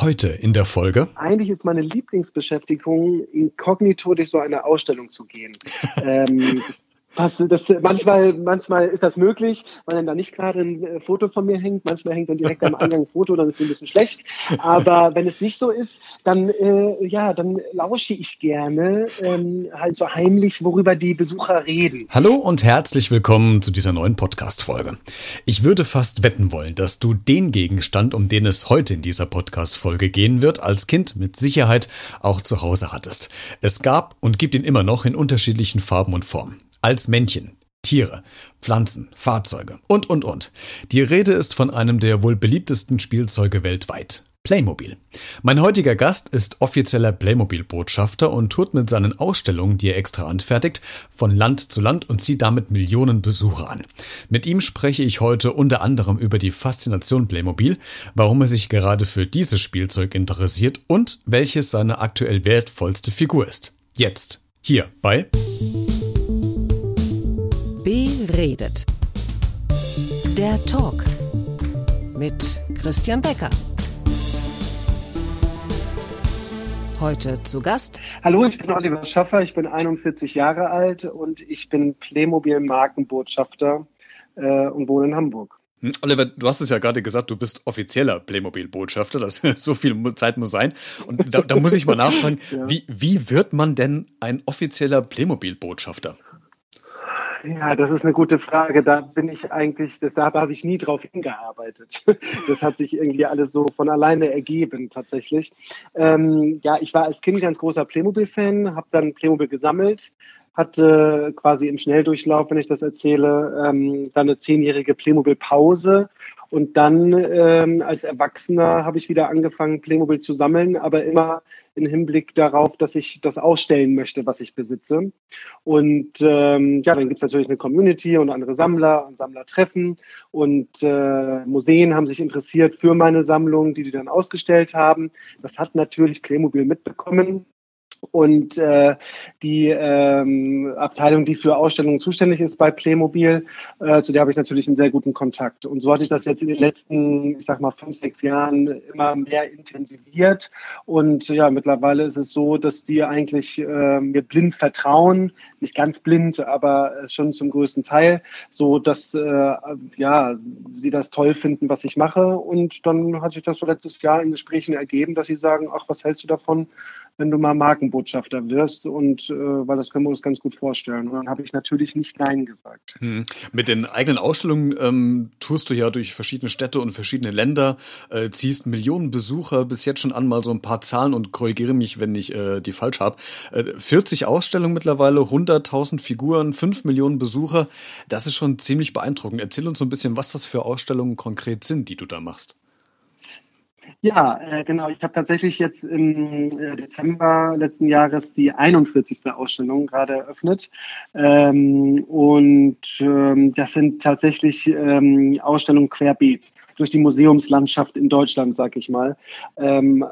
Heute in der Folge. Eigentlich ist meine Lieblingsbeschäftigung, inkognito durch so eine Ausstellung zu gehen. ähm, das, das, manchmal, manchmal ist das möglich, weil dann da nicht gerade ein äh, Foto von mir hängt. Manchmal hängt dann direkt am Eingang ein Foto, dann ist es ein bisschen schlecht. Aber wenn es nicht so ist, dann, äh, ja, dann lausche ich gerne ähm, halt so heimlich, worüber die Besucher reden. Hallo und herzlich willkommen zu dieser neuen Podcast-Folge. Ich würde fast wetten wollen, dass du den Gegenstand, um den es heute in dieser Podcast-Folge gehen wird, als Kind mit Sicherheit auch zu Hause hattest. Es gab und gibt ihn immer noch in unterschiedlichen Farben und Formen als Männchen. Tiere, Pflanzen, Fahrzeuge und, und, und. Die Rede ist von einem der wohl beliebtesten Spielzeuge weltweit. Playmobil. Mein heutiger Gast ist offizieller Playmobil-Botschafter und tourt mit seinen Ausstellungen, die er extra anfertigt, von Land zu Land und zieht damit Millionen Besucher an. Mit ihm spreche ich heute unter anderem über die Faszination Playmobil, warum er sich gerade für dieses Spielzeug interessiert und welches seine aktuell wertvollste Figur ist. Jetzt, hier bei redet. Der Talk mit Christian Becker. Heute zu Gast. Hallo, ich bin Oliver Schaffer, ich bin 41 Jahre alt und ich bin Playmobil-Markenbotschafter äh, und wohne in Hamburg. Hm, Oliver, du hast es ja gerade gesagt, du bist offizieller Playmobil-Botschafter. Das so viel Zeit muss sein. Und da, da muss ich mal nachfragen, ja. wie, wie wird man denn ein offizieller Playmobil-Botschafter? Ja, das ist eine gute Frage. Da bin ich eigentlich, deshalb habe ich nie drauf hingearbeitet. Das hat sich irgendwie alles so von alleine ergeben, tatsächlich. Ähm, ja, ich war als Kind ganz großer Playmobil-Fan, habe dann Playmobil gesammelt, hatte quasi im Schnelldurchlauf, wenn ich das erzähle, ähm, dann eine zehnjährige Playmobil-Pause und dann ähm, als Erwachsener habe ich wieder angefangen, Playmobil zu sammeln, aber immer im Hinblick darauf, dass ich das ausstellen möchte, was ich besitze. Und ähm, ja, dann gibt es natürlich eine Community und andere Sammler und Sammlertreffen. Und äh, Museen haben sich interessiert für meine Sammlung, die die dann ausgestellt haben. Das hat natürlich Playmobil mitbekommen und äh, die ähm, Abteilung, die für Ausstellungen zuständig ist bei Playmobil, äh, zu der habe ich natürlich einen sehr guten Kontakt. Und so hatte ich das jetzt in den letzten, ich sag mal, fünf, sechs Jahren immer mehr intensiviert. Und ja, mittlerweile ist es so, dass die eigentlich äh, mir blind vertrauen, nicht ganz blind, aber schon zum größten Teil, so dass äh, ja sie das toll finden, was ich mache. Und dann hat sich das so letztes Jahr in Gesprächen ergeben, dass sie sagen, ach, was hältst du davon? Wenn du mal Markenbotschafter wirst und äh, weil das können wir uns ganz gut vorstellen. Und dann habe ich natürlich nicht Nein gesagt. Hm. Mit den eigenen Ausstellungen ähm, tust du ja durch verschiedene Städte und verschiedene Länder, äh, ziehst Millionen Besucher bis jetzt schon an, mal so ein paar Zahlen und korrigiere mich, wenn ich äh, die falsch habe. Äh, 40 Ausstellungen mittlerweile, 100.000 Figuren, 5 Millionen Besucher. Das ist schon ziemlich beeindruckend. Erzähl uns so ein bisschen, was das für Ausstellungen konkret sind, die du da machst. Ja, äh, genau. Ich habe tatsächlich jetzt im äh, Dezember letzten Jahres die 41. Ausstellung gerade eröffnet. Ähm, und ähm, das sind tatsächlich ähm, Ausstellungen querbeet durch die Museumslandschaft in Deutschland, sag ich mal. Ähm,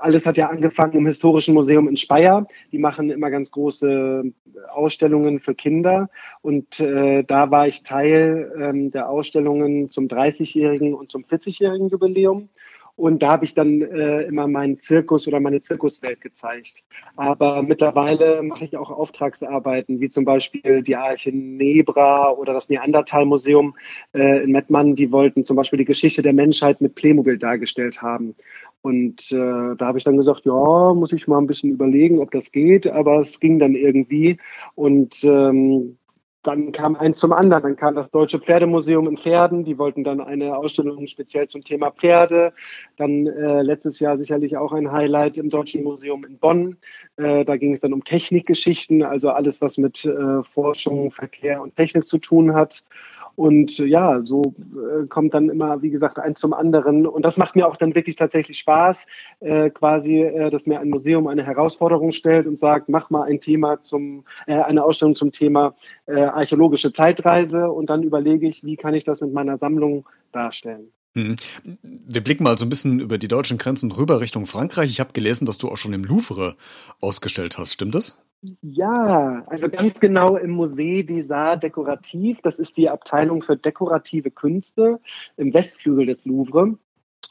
alles hat ja angefangen im Historischen Museum in Speyer. Die machen immer ganz große Ausstellungen für Kinder. Und äh, da war ich Teil ähm, der Ausstellungen zum 30-jährigen und zum 40-jährigen Jubiläum. Und da habe ich dann äh, immer meinen Zirkus oder meine Zirkuswelt gezeigt. Aber mittlerweile mache ich auch Auftragsarbeiten, wie zum Beispiel die Arche Nebra oder das Neandertal-Museum äh, in Mettmann. Die wollten zum Beispiel die Geschichte der Menschheit mit Playmobil dargestellt haben. Und äh, da habe ich dann gesagt, ja, muss ich mal ein bisschen überlegen, ob das geht. Aber es ging dann irgendwie. Und ähm, dann kam eins zum anderen. Dann kam das Deutsche Pferdemuseum in Pferden. Die wollten dann eine Ausstellung speziell zum Thema Pferde. Dann äh, letztes Jahr sicherlich auch ein Highlight im Deutschen Museum in Bonn. Äh, da ging es dann um Technikgeschichten, also alles, was mit äh, Forschung, Verkehr und Technik zu tun hat. Und äh, ja, so äh, kommt dann immer, wie gesagt, eins zum anderen. Und das macht mir auch dann wirklich tatsächlich Spaß, äh, quasi, äh, dass mir ein Museum eine Herausforderung stellt und sagt, mach mal ein Thema zum, äh, eine Ausstellung zum Thema äh, archäologische Zeitreise. Und dann überlege ich, wie kann ich das mit meiner Sammlung darstellen. Mhm. Wir blicken mal so ein bisschen über die deutschen Grenzen rüber Richtung Frankreich. Ich habe gelesen, dass du auch schon im Louvre ausgestellt hast. Stimmt das? Ja, also ganz genau im Musée des Arts Dekorativ. Das ist die Abteilung für dekorative Künste im Westflügel des Louvre.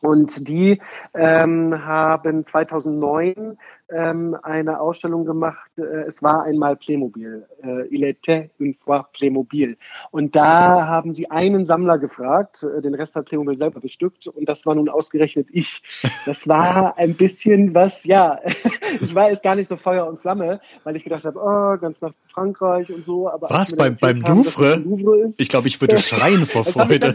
Und die ähm, haben 2009 ähm, eine Ausstellung gemacht. Äh, es war einmal Playmobil. Äh, Il était une fois Playmobil. Und da haben sie einen Sammler gefragt. Äh, den Rest hat Playmobil selber bestückt. Und das war nun ausgerechnet ich. Das war ein bisschen was, ja, ich war jetzt gar nicht so Feuer und Flamme, weil ich gedacht habe, oh, ganz nach Frankreich und so. Aber was, beim, beim Louvre? Louvre ich glaube, ich würde schreien vor Freude.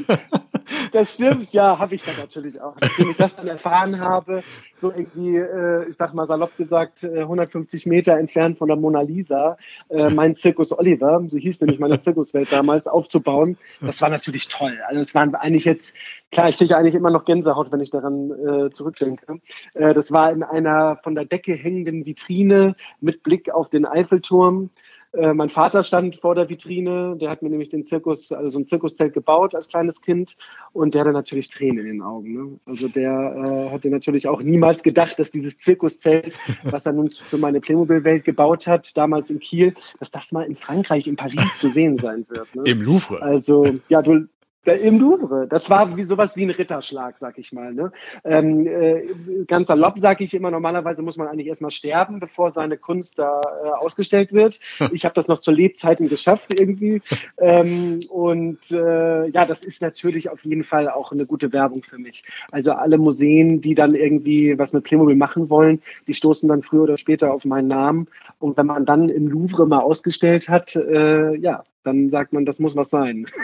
Das stimmt, ja, habe ich dann natürlich auch. Nachdem ich das dann erfahren habe, so irgendwie, äh, ich sag mal salopp gesagt, äh, 150 Meter entfernt von der Mona Lisa, äh, mein Zirkus Oliver, so hieß nämlich meine Zirkuswelt damals, aufzubauen. Das war natürlich toll. Also es waren eigentlich jetzt, klar, ich kriege eigentlich immer noch Gänsehaut, wenn ich daran äh, zurückdenke. Äh, das war in einer von der Decke hängenden Vitrine mit Blick auf den Eiffelturm. Äh, mein Vater stand vor der Vitrine, der hat mir nämlich den Zirkus, also so ein Zirkuszelt gebaut als kleines Kind und der hatte natürlich Tränen in den Augen. Ne? Also der äh, hatte natürlich auch niemals gedacht, dass dieses Zirkuszelt, was er nun für meine Playmobil-Welt gebaut hat, damals in Kiel, dass das mal in Frankreich, in Paris zu sehen sein wird. Ne? Im Louvre. Also, ja, du, im Louvre. Das war wie sowas wie ein Ritterschlag, sag ich mal. Ne? Ähm, äh, ganz salopp sage ich immer, normalerweise muss man eigentlich erstmal sterben, bevor seine Kunst da äh, ausgestellt wird. Ich habe das noch zu Lebzeiten geschafft irgendwie. Ähm, und äh, ja, das ist natürlich auf jeden Fall auch eine gute Werbung für mich. Also alle Museen, die dann irgendwie was mit Playmobil machen wollen, die stoßen dann früher oder später auf meinen Namen. Und wenn man dann im Louvre mal ausgestellt hat, äh, ja, dann sagt man, das muss was sein.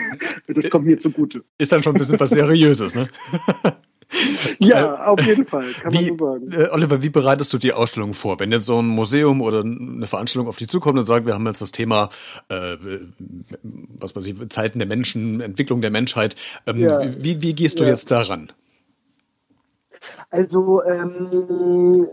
Das kommt mir zugute. Ist dann schon ein bisschen was Seriöses, ne? ja, auf jeden Fall, kann wie, man so sagen. Äh, Oliver, wie bereitest du die Ausstellung vor? Wenn jetzt so ein Museum oder eine Veranstaltung auf dich zukommt und sagt, wir haben jetzt das Thema, äh, was weiß ich, Zeiten der Menschen, Entwicklung der Menschheit, ähm, ja. wie, wie gehst du ja. jetzt daran? Also ähm,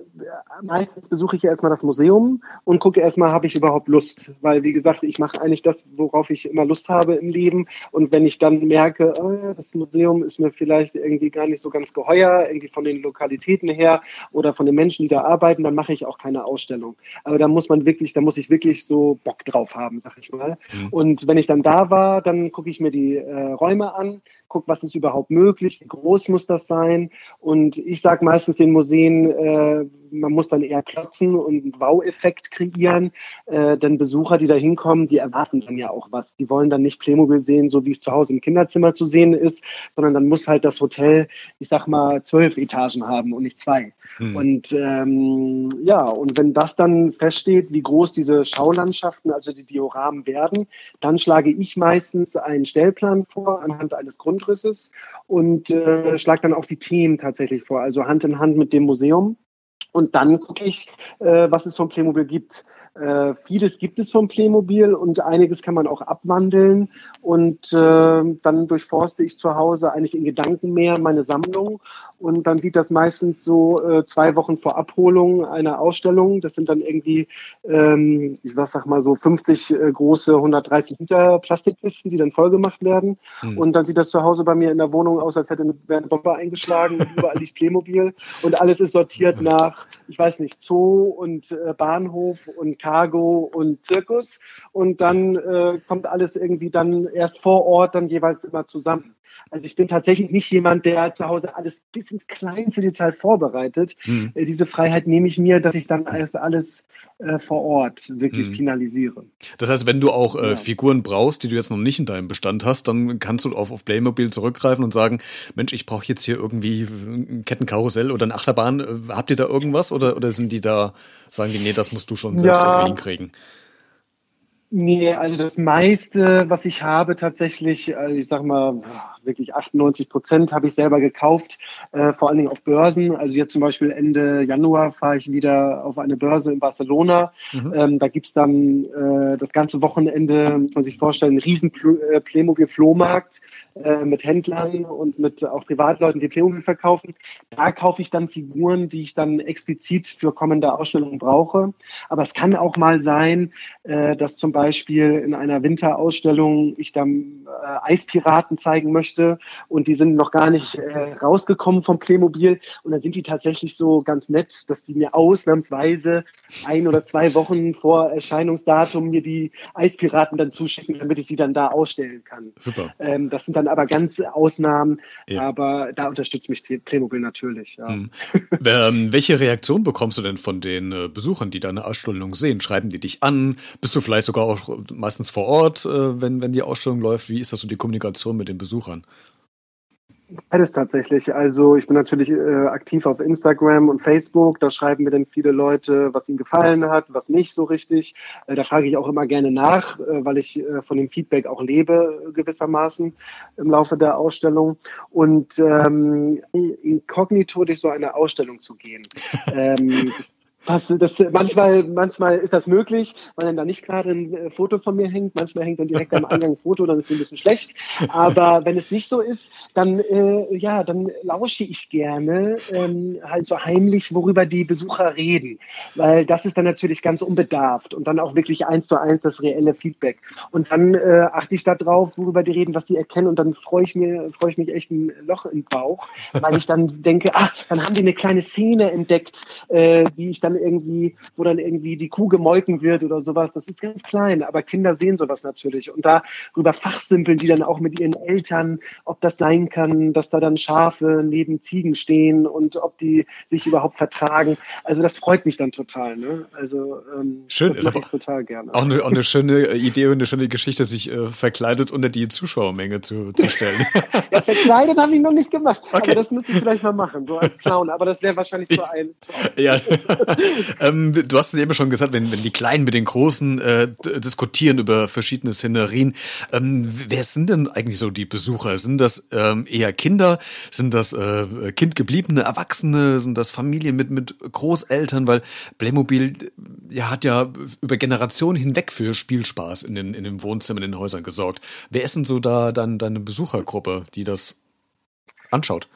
meistens besuche ich erstmal das Museum und gucke erstmal, habe ich überhaupt Lust? Weil, wie gesagt, ich mache eigentlich das, worauf ich immer Lust habe im Leben. Und wenn ich dann merke, oh, das Museum ist mir vielleicht irgendwie gar nicht so ganz geheuer, irgendwie von den Lokalitäten her oder von den Menschen, die da arbeiten, dann mache ich auch keine Ausstellung. Aber da muss man wirklich, da muss ich wirklich so Bock drauf haben, sag ich mal. Mhm. Und wenn ich dann da war, dann gucke ich mir die äh, Räume an, gucke, was ist überhaupt möglich, wie groß muss das sein. Und ich sage meistens den Museen, äh, man muss dann eher klotzen und einen Wow-Effekt kreieren. Äh, denn Besucher, die da hinkommen, die erwarten dann ja auch was. Die wollen dann nicht Playmobil sehen, so wie es zu Hause im Kinderzimmer zu sehen ist, sondern dann muss halt das Hotel, ich sag mal, zwölf Etagen haben und nicht zwei. Mhm. Und ähm, ja, und wenn das dann feststeht, wie groß diese Schaulandschaften, also die Dioramen werden, dann schlage ich meistens einen Stellplan vor anhand eines Grundrisses und äh, schlage dann auch die Themen tatsächlich vor, also Hand in Hand mit dem Museum. Und dann gucke ich, äh, was es vom Playmobil gibt. Äh, vieles gibt es vom Playmobil und einiges kann man auch abwandeln. Und äh, dann durchforste ich zu Hause eigentlich in Gedanken mehr meine Sammlung. Und dann sieht das meistens so äh, zwei Wochen vor Abholung einer Ausstellung. Das sind dann irgendwie, ähm, ich was sag mal so 50 äh, große 130 Liter Plastikkisten, die dann vollgemacht werden. Mhm. Und dann sieht das zu Hause bei mir in der Wohnung aus, als hätte eine Bombe eingeschlagen. und überall liegt Playmobil und alles ist sortiert nach, ich weiß nicht, Zoo und äh, Bahnhof und Cargo und Zirkus und dann äh, kommt alles irgendwie dann erst vor Ort dann jeweils immer zusammen. Also ich bin tatsächlich nicht jemand, der zu Hause alles bis ins kleinste Detail vorbereitet. Mhm. Diese Freiheit nehme ich mir, dass ich dann erst alles äh, vor Ort wirklich mhm. finalisiere. Das heißt, wenn du auch äh, ja. Figuren brauchst, die du jetzt noch nicht in deinem Bestand hast, dann kannst du auf, auf Playmobil zurückgreifen und sagen, Mensch, ich brauche jetzt hier irgendwie ein Kettenkarussell oder eine Achterbahn. Äh, habt ihr da irgendwas oder, oder sind die da, sagen die, nee, das musst du schon selbst ja. irgendwie hinkriegen? Nee, also das meiste, was ich habe, tatsächlich, also ich sag mal, wirklich 98 Prozent habe ich selber gekauft, äh, vor allen Dingen auf Börsen. Also jetzt zum Beispiel Ende Januar fahre ich wieder auf eine Börse in Barcelona. Mhm. Ähm, da gibt's dann äh, das ganze Wochenende, muss man sich vorstellen, einen riesen äh, Playmobil-Flohmarkt äh, mit Händlern und mit auch Privatleuten, die Playmobil verkaufen. Da kaufe ich dann Figuren, die ich dann explizit für kommende Ausstellungen brauche. Aber es kann auch mal sein, äh, dass zum Beispiel in einer Winterausstellung ich dann äh, Eispiraten zeigen möchte und die sind noch gar nicht äh, rausgekommen vom Playmobil und dann sind die tatsächlich so ganz nett, dass die mir ausnahmsweise ein oder zwei Wochen vor Erscheinungsdatum mir die Eispiraten dann zuschicken, damit ich sie dann da ausstellen kann. Super. Ähm, das sind dann aber ganz Ausnahmen. Ja. Aber da unterstützt mich Playmobil natürlich. Ja. Hm. Ähm, welche Reaktion bekommst du denn von den äh, Besuchern, die deine Ausstellung sehen? Schreiben die dich an? Bist du vielleicht sogar auch meistens vor Ort, äh, wenn, wenn die Ausstellung läuft? Wie ist das so die Kommunikation mit den Besuchern? Beides tatsächlich. Also ich bin natürlich äh, aktiv auf Instagram und Facebook. Da schreiben mir dann viele Leute, was ihnen gefallen hat, was nicht so richtig. Äh, da frage ich auch immer gerne nach, äh, weil ich äh, von dem Feedback auch lebe gewissermaßen im Laufe der Ausstellung. Und ähm, inkognito durch so eine Ausstellung zu gehen. ähm, was, das, manchmal, manchmal ist das möglich, weil dann da nicht gerade ein äh, Foto von mir hängt. Manchmal hängt dann direkt am Eingang ein Foto, dann ist es ein bisschen schlecht. Aber wenn es nicht so ist, dann, äh, ja, dann lausche ich gerne ähm, halt so heimlich, worüber die Besucher reden. Weil das ist dann natürlich ganz unbedarft und dann auch wirklich eins zu eins das reelle Feedback. Und dann äh, achte ich da drauf, worüber die reden, was die erkennen und dann freue ich mir, freue ich mich echt ein Loch im Bauch, weil ich dann denke, ach, dann haben die eine kleine Szene entdeckt, äh, die ich dann irgendwie, wo dann irgendwie die Kuh gemolken wird oder sowas. Das ist ganz klein, aber Kinder sehen sowas natürlich. Und darüber fachsimpeln die dann auch mit ihren Eltern, ob das sein kann, dass da dann Schafe neben Ziegen stehen und ob die sich überhaupt vertragen. Also das freut mich dann total. Ne? Also ähm, Schön, das ist aber total gerne. Auch eine, auch eine schöne Idee und eine schöne Geschichte, sich äh, verkleidet unter die Zuschauermenge zu, zu stellen. ja, verkleidet habe ich noch nicht gemacht, okay. aber das müsste ich vielleicht mal machen, so als Clown. Aber das wäre wahrscheinlich so ein. ja. ähm, du hast es eben schon gesagt, wenn, wenn die Kleinen mit den Großen äh, diskutieren über verschiedene Szenerien. Ähm, wer sind denn eigentlich so die Besucher? Sind das ähm, eher Kinder? Sind das äh, kindgebliebene Erwachsene? Sind das Familien mit, mit Großeltern? Weil Playmobil ja, hat ja über Generationen hinweg für Spielspaß in den, in den Wohnzimmern, in den Häusern gesorgt. Wer ist denn so da dann deine Besuchergruppe, die das anschaut?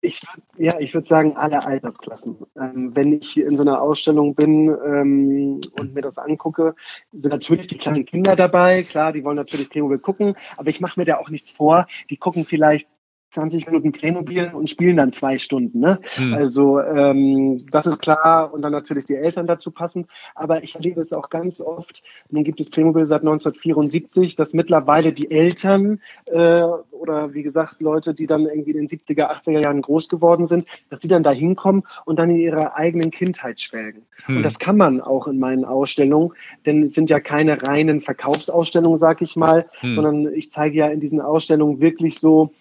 Ich, ja, ich würde sagen, alle Altersklassen. Ähm, wenn ich in so einer Ausstellung bin ähm, und mir das angucke, sind natürlich die kleinen Kinder dabei. Klar, die wollen natürlich Playmobil gucken, aber ich mache mir da auch nichts vor. Die gucken vielleicht 20 Minuten Playmobil und spielen dann zwei Stunden. Ne? Hm. Also ähm, das ist klar und dann natürlich die Eltern dazu passen. Aber ich erlebe es auch ganz oft, nun gibt es Playmobil seit 1974, dass mittlerweile die Eltern äh, oder wie gesagt Leute, die dann irgendwie in den 70er, 80er Jahren groß geworden sind, dass die dann da hinkommen und dann in ihrer eigenen Kindheit schwelgen. Hm. Und das kann man auch in meinen Ausstellungen, denn es sind ja keine reinen Verkaufsausstellungen, sag ich mal, hm. sondern ich zeige ja in diesen Ausstellungen wirklich so,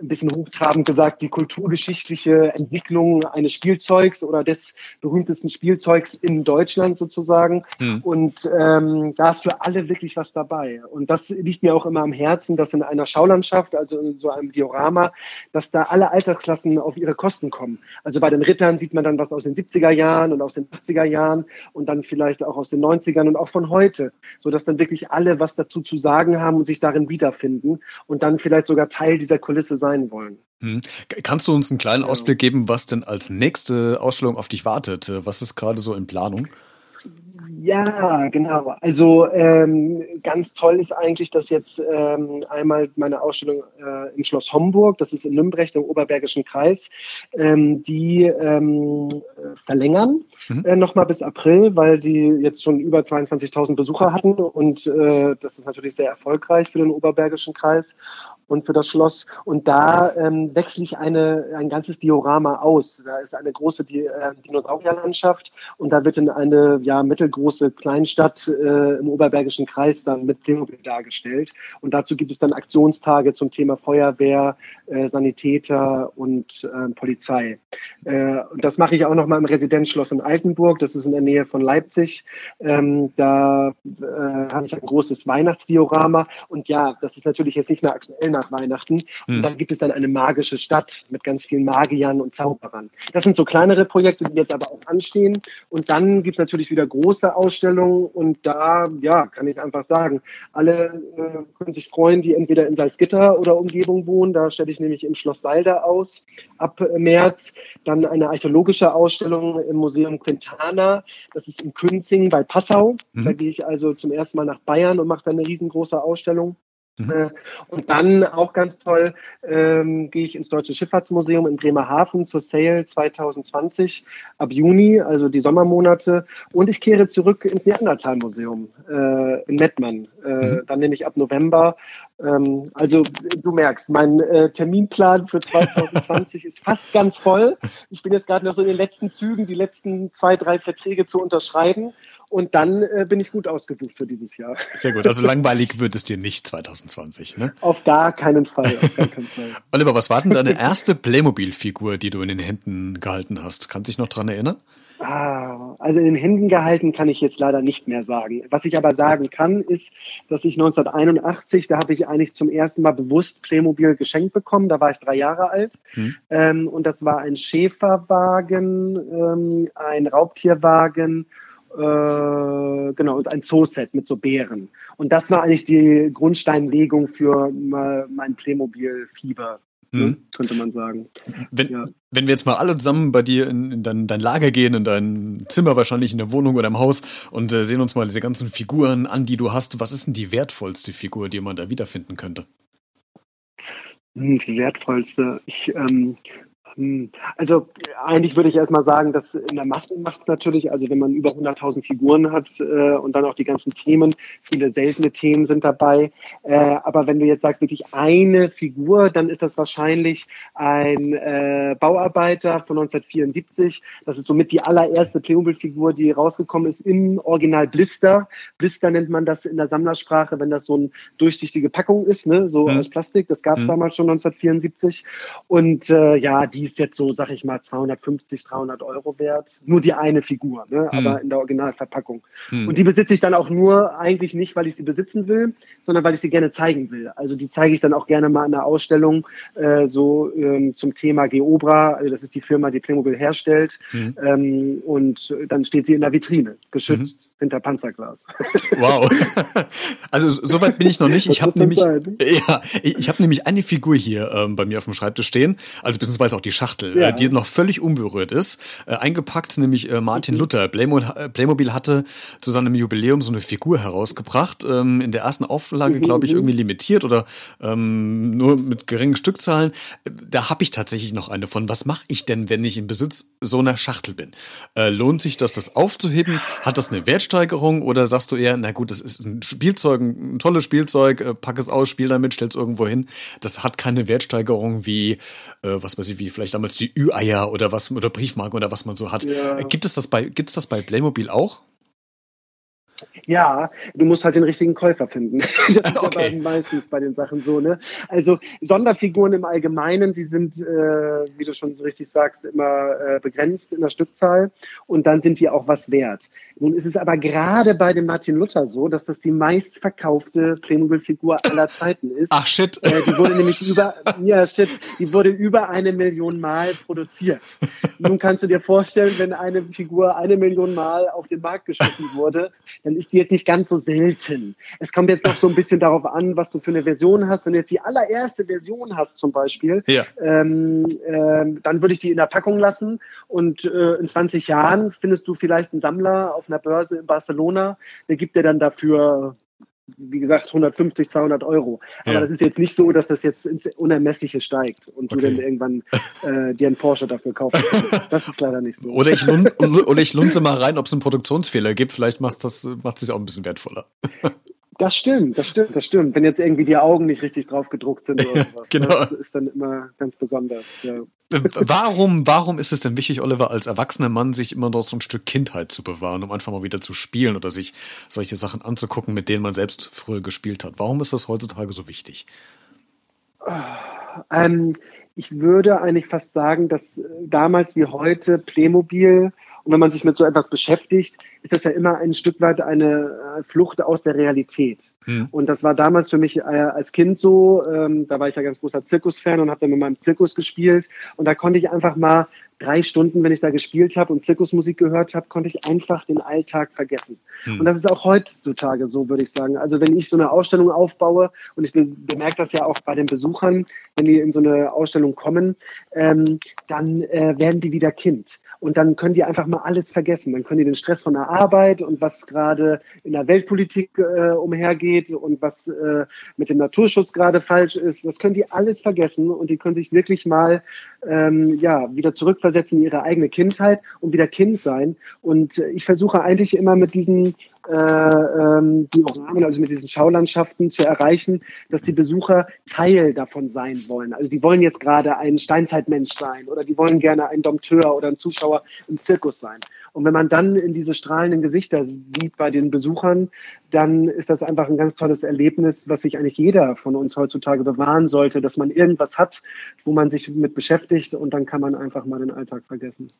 ein bisschen hochtrabend gesagt, die kulturgeschichtliche Entwicklung eines Spielzeugs oder des berühmtesten Spielzeugs in Deutschland sozusagen. Mhm. Und ähm, da ist für alle wirklich was dabei. Und das liegt mir auch immer am Herzen, dass in einer Schaulandschaft, also in so einem Diorama, dass da alle Altersklassen auf ihre Kosten kommen. Also bei den Rittern sieht man dann was aus den 70er Jahren und aus den 80er Jahren und dann vielleicht auch aus den 90ern und auch von heute, so dass dann wirklich alle was dazu zu sagen haben und sich darin wiederfinden und dann vielleicht sogar Teil dieser Kulisse sein wollen. Hm. Kannst du uns einen kleinen Ausblick geben, was denn als nächste Ausstellung auf dich wartet? Was ist gerade so in Planung? Ja, genau. Also ähm, ganz toll ist eigentlich, dass jetzt ähm, einmal meine Ausstellung äh, im Schloss Homburg, das ist in Nürnberg, im Oberbergischen Kreis, ähm, die ähm, verlängern mhm. äh, nochmal bis April, weil die jetzt schon über 22.000 Besucher hatten und äh, das ist natürlich sehr erfolgreich für den Oberbergischen Kreis und für das Schloss. Und da ähm, wechsle ich eine, ein ganzes Diorama aus. Da ist eine große Di äh, Dinosaurierlandschaft und da wird in eine ja, mittelgroße Kleinstadt äh, im Oberbergischen Kreis dann mit Playmobil dargestellt. Und dazu gibt es dann Aktionstage zum Thema Feuerwehr, äh, Sanitäter und äh, Polizei. Äh, das mache ich auch nochmal im Residenzschloss in Altenburg. Das ist in der Nähe von Leipzig. Ähm, da äh, habe ich ein großes Weihnachtsdiorama. Und ja, das ist natürlich jetzt nicht mehr aktuell nach Weihnachten. Und mhm. dann gibt es dann eine magische Stadt mit ganz vielen Magiern und Zauberern. Das sind so kleinere Projekte, die jetzt aber auch anstehen. Und dann gibt es natürlich wieder große Ausstellungen. Und da, ja, kann ich einfach sagen, alle äh, können sich freuen, die entweder in Salzgitter oder Umgebung wohnen. Da stelle ich nämlich im Schloss Salda aus ab März. Dann eine archäologische Ausstellung im Museum Quintana. Das ist in Künzing bei Passau. Mhm. Da gehe ich also zum ersten Mal nach Bayern und mache dann eine riesengroße Ausstellung. Mhm. Äh, und dann auch ganz toll, ähm, gehe ich ins Deutsche Schifffahrtsmuseum in Bremerhaven zur Sale 2020 ab Juni, also die Sommermonate. Und ich kehre zurück ins Neandertal-Museum äh, in Mettmann. Äh, mhm. Dann nämlich ab November. Ähm, also du merkst, mein äh, Terminplan für 2020 ist fast ganz voll. Ich bin jetzt gerade noch so in den letzten Zügen, die letzten zwei, drei Verträge zu unterschreiben. Und dann äh, bin ich gut ausgebucht für dieses Jahr. Sehr gut. Also langweilig wird es dir nicht 2020, ne? Auf gar keinen Fall. Auf gar keinen Fall. Oliver, was war denn deine erste Playmobil-Figur, die du in den Händen gehalten hast? Kannst du dich noch dran erinnern? Ah, also in den Händen gehalten kann ich jetzt leider nicht mehr sagen. Was ich aber sagen kann, ist, dass ich 1981, da habe ich eigentlich zum ersten Mal bewusst Playmobil geschenkt bekommen. Da war ich drei Jahre alt. Hm. Ähm, und das war ein Schäferwagen, ähm, ein Raubtierwagen äh, genau, und ein Zooset mit so Bären. Und das war eigentlich die Grundsteinlegung für mein Playmobil-Fieber. Ne, mhm. könnte man sagen. Wenn, ja. wenn wir jetzt mal alle zusammen bei dir in, in dein, dein, Lager gehen, in dein Zimmer wahrscheinlich, in der Wohnung oder im Haus und äh, sehen uns mal diese ganzen Figuren an, die du hast, was ist denn die wertvollste Figur, die man da wiederfinden könnte? Hm, die wertvollste. Ich ähm, hm, also eigentlich würde ich erstmal sagen, dass in der Masse macht es natürlich, also wenn man über 100.000 Figuren hat äh, und dann auch die ganzen Themen, viele seltene Themen sind dabei. Äh, aber wenn du jetzt sagst, wirklich eine Figur, dann ist das wahrscheinlich ein äh, Bauarbeiter von 1974. Das ist somit die allererste Playmobil-Figur, die rausgekommen ist im Original Blister. Blister nennt man das in der Sammlersprache, wenn das so eine durchsichtige Packung ist, ne? so mhm. aus Plastik. Das gab es mhm. damals schon 1974. Und äh, ja, die die ist jetzt so, sag ich mal, 250, 300 Euro wert. Nur die eine Figur, ne? Hm. aber in der Originalverpackung. Hm. Und die besitze ich dann auch nur eigentlich nicht, weil ich sie besitzen will, sondern weil ich sie gerne zeigen will. Also die zeige ich dann auch gerne mal in der Ausstellung äh, so ähm, zum Thema Geobra. Also das ist die Firma, die Playmobil herstellt. Hm. Ähm, und dann steht sie in der Vitrine, geschützt mhm. hinter Panzerglas. Wow. Also soweit bin ich noch nicht. Ich habe nämlich, ja, ich, ich habe nämlich eine Figur hier ähm, bei mir auf dem Schreibtisch stehen, also beziehungsweise auch die Schachtel, ja. äh, die noch völlig unberührt ist, äh, eingepackt, nämlich äh, Martin Luther. Playmobil, äh, Playmobil hatte zu seinem Jubiläum so eine Figur herausgebracht, ähm, in der ersten Auflage, mhm, glaube ich, mhm. irgendwie limitiert oder ähm, nur mit geringen Stückzahlen. Da habe ich tatsächlich noch eine von. Was mache ich denn, wenn ich im Besitz so einer Schachtel bin? Äh, lohnt sich das, das aufzuheben? Hat das eine Wertsteigerung oder sagst du eher, na gut, das ist ein Spielzeug, ein tolles Spielzeug, äh, pack es aus, spiel damit, stell es irgendwo hin. Das hat keine Wertsteigerung wie, äh, was weiß ich, wie vielleicht damals die Ü-Eier oder was oder Briefmarken oder was man so hat. Ja. Gibt es das bei, gibt's das bei Playmobil auch? Ja, du musst halt den richtigen Käufer finden. Das ist okay. aber meistens bei den Sachen so, ne? Also Sonderfiguren im Allgemeinen, die sind, äh, wie du schon so richtig sagst, immer äh, begrenzt in der Stückzahl und dann sind die auch was wert. Nun ist es aber gerade bei dem Martin Luther so, dass das die meistverkaufte Playmobil-Figur aller Zeiten ist. Ach shit. Äh, die wurde nämlich über, ja shit, die wurde über eine Million Mal produziert. Nun kannst du dir vorstellen, wenn eine Figur eine Million Mal auf den Markt geschmissen wurde, dann ist die jetzt nicht ganz so selten. Es kommt jetzt noch so ein bisschen darauf an, was du für eine Version hast. Wenn du jetzt die allererste Version hast zum Beispiel, ja. ähm, ähm, dann würde ich die in der Packung lassen und äh, in 20 Jahren findest du vielleicht einen Sammler auf einer Börse in Barcelona, der gibt dir dann dafür wie gesagt, 150, 200 Euro. Aber ja. das ist jetzt nicht so, dass das jetzt ins Unermessliche steigt und okay. du dann irgendwann äh, dir einen Porsche dafür kaufst. Das ist leider nicht so. Oder ich, lunze, oder ich lunze mal rein, ob es einen Produktionsfehler gibt. Vielleicht macht das macht es auch ein bisschen wertvoller. Das stimmt, das stimmt, das stimmt. Wenn jetzt irgendwie die Augen nicht richtig drauf gedruckt sind oder sowas. genau. Das ist dann immer ganz besonders. Ja. Warum, warum ist es denn wichtig, Oliver, als erwachsener Mann sich immer noch so ein Stück Kindheit zu bewahren, um einfach mal wieder zu spielen oder sich solche Sachen anzugucken, mit denen man selbst früher gespielt hat? Warum ist das heutzutage so wichtig? Ähm, ich würde eigentlich fast sagen, dass damals wie heute Playmobil und wenn man sich mit so etwas beschäftigt, ist das ja immer ein Stück weit eine äh, Flucht aus der Realität. Mhm. Und das war damals für mich äh, als Kind so. Ähm, da war ich ja ganz großer Zirkusfan und habe dann mit meinem Zirkus gespielt. Und da konnte ich einfach mal drei Stunden, wenn ich da gespielt habe und Zirkusmusik gehört habe, konnte ich einfach den Alltag vergessen. Mhm. Und das ist auch heutzutage so, würde ich sagen. Also wenn ich so eine Ausstellung aufbaue und ich bemerke das ja auch bei den Besuchern, wenn die in so eine Ausstellung kommen, ähm, dann äh, werden die wieder Kind. Und dann können die einfach mal alles vergessen. Dann können die den Stress von der Arbeit und was gerade in der Weltpolitik äh, umhergeht und was äh, mit dem Naturschutz gerade falsch ist, das können die alles vergessen und die können sich wirklich mal ähm, ja wieder zurückversetzen in ihre eigene Kindheit und wieder Kind sein. Und äh, ich versuche eigentlich immer mit diesen äh, ähm, Dioramen, also mit diesen Schaulandschaften zu erreichen, dass die Besucher Teil davon sein wollen. Also die wollen jetzt gerade ein Steinzeitmensch sein oder die wollen gerne ein Dompteur oder ein Zuschauer im Zirkus sein. Und wenn man dann in diese strahlenden Gesichter sieht bei den Besuchern, dann ist das einfach ein ganz tolles Erlebnis, was sich eigentlich jeder von uns heutzutage bewahren sollte, dass man irgendwas hat, wo man sich mit beschäftigt und dann kann man einfach mal den Alltag vergessen.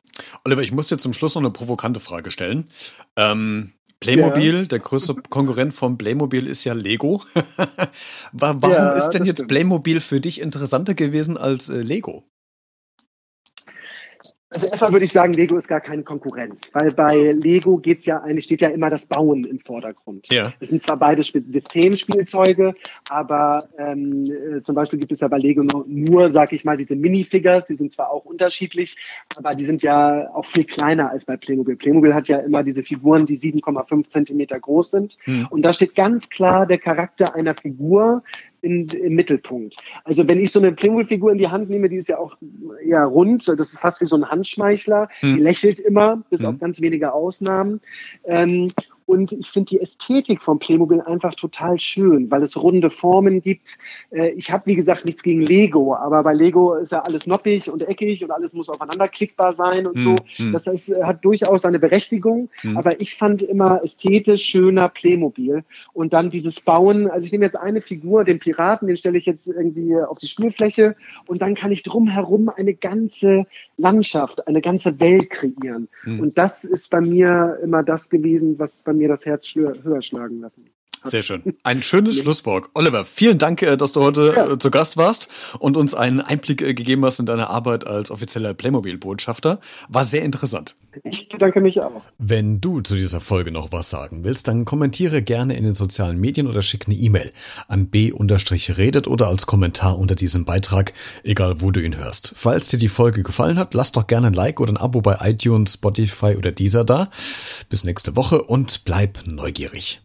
Oliver, ich muss dir zum Schluss noch eine provokante Frage stellen. Ähm, Playmobil, ja. der größte Konkurrent von Playmobil ist ja Lego. Warum ja, ist denn jetzt stimmt. Playmobil für dich interessanter gewesen als äh, Lego? Also erstmal würde ich sagen, Lego ist gar keine Konkurrenz, weil bei Lego geht ja eigentlich steht ja immer das Bauen im Vordergrund. Ja. Es sind zwar beide Systemspielzeuge, aber ähm, äh, zum Beispiel gibt es ja bei Lego nur, nur sag ich mal, diese Minifigures, die sind zwar auch unterschiedlich, aber die sind ja auch viel kleiner als bei Playmobil. Playmobil hat ja immer diese Figuren, die 7,5 Zentimeter groß sind. Mhm. Und da steht ganz klar der Charakter einer Figur in, im Mittelpunkt. Also wenn ich so eine Playmobil-Figur in die Hand nehme, die ist ja auch ja rund, das ist fast wie so ein Handschmeichler, hm. die lächelt immer, bis hm. auf ganz wenige Ausnahmen. Ähm, und ich finde die Ästhetik von Playmobil einfach total schön, weil es runde Formen gibt. Äh, ich habe, wie gesagt, nichts gegen Lego, aber bei Lego ist ja alles noppig und eckig und alles muss aufeinander klickbar sein und mm, so. Mm. Das heißt, hat durchaus seine Berechtigung. Mm. Aber ich fand immer ästhetisch schöner Playmobil. Und dann dieses Bauen, also ich nehme jetzt eine Figur, den Piraten, den stelle ich jetzt irgendwie auf die Spielfläche und dann kann ich drumherum eine ganze Landschaft, eine ganze Welt kreieren. Mhm. Und das ist bei mir immer das gewesen, was bei mir das Herz höher schlagen lassen. Sehr schön. Ein schönes Schlusswort. Oliver, vielen Dank, äh, dass du heute ja. Äh, zu Gast warst und uns einen Einblick äh, gegeben hast in deine Arbeit als offizieller Playmobil-Botschafter. War sehr interessant. Ich bedanke mich auch. Wenn du zu dieser Folge noch was sagen willst, dann kommentiere gerne in den sozialen Medien oder schick eine E-Mail an b-redet oder als Kommentar unter diesem Beitrag, egal wo du ihn hörst. Falls dir die Folge gefallen hat, lass doch gerne ein Like oder ein Abo bei iTunes, Spotify oder dieser da. Bis nächste Woche und bleib neugierig.